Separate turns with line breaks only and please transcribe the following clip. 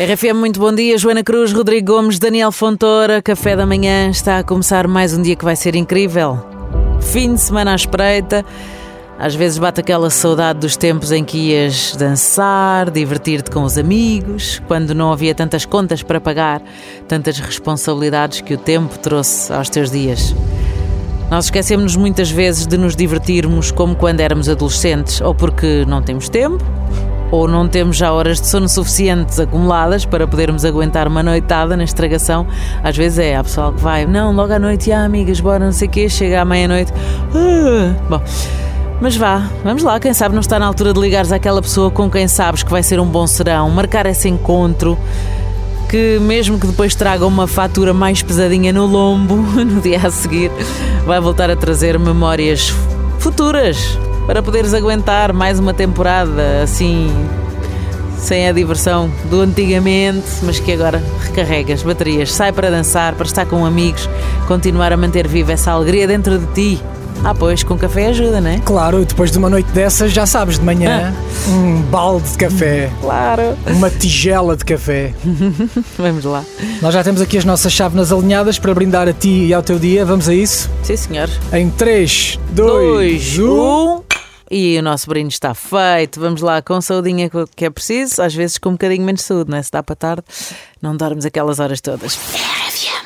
RFM, muito bom dia. Joana Cruz, Rodrigo Gomes, Daniel Fontoura, Café da Manhã. Está a começar mais um dia que vai ser incrível. Fim de semana à espreita. Às vezes bate aquela saudade dos tempos em que ias dançar, divertir-te com os amigos, quando não havia tantas contas para pagar, tantas responsabilidades que o tempo trouxe aos teus dias. Nós esquecemos muitas vezes de nos divertirmos como quando éramos adolescentes, ou porque não temos tempo, ou não temos já horas de sono suficientes acumuladas para podermos aguentar uma noitada na estragação. Às vezes é, há pessoal que vai, não, logo à noite, ah, amigas, bora, não sei o quê, chega à meia-noite. Ah. Bom. Mas vá, vamos lá, quem sabe não está na altura de ligares àquela pessoa com quem sabes que vai ser um bom serão, marcar esse encontro, que mesmo que depois traga uma fatura mais pesadinha no lombo, no dia a seguir, vai voltar a trazer memórias futuras para poderes aguentar mais uma temporada assim, sem a diversão do antigamente, mas que agora recarregas baterias, sai para dançar, para estar com amigos, continuar a manter viva essa alegria dentro de ti. Ah, pois, com café ajuda, não é?
Claro, depois de uma noite dessas, já sabes, de manhã, ah. um balde de café.
Claro.
Uma tigela de café.
Vamos lá.
Nós já temos aqui as nossas chávenas alinhadas para brindar a ti e ao teu dia. Vamos a isso?
Sim, senhor.
Em 3, 2, 1.
E o nosso brinde está feito. Vamos lá com saudinha que é preciso, às vezes com um bocadinho menos saúde, não é? Se dá para tarde, não dormes aquelas horas todas. RFM.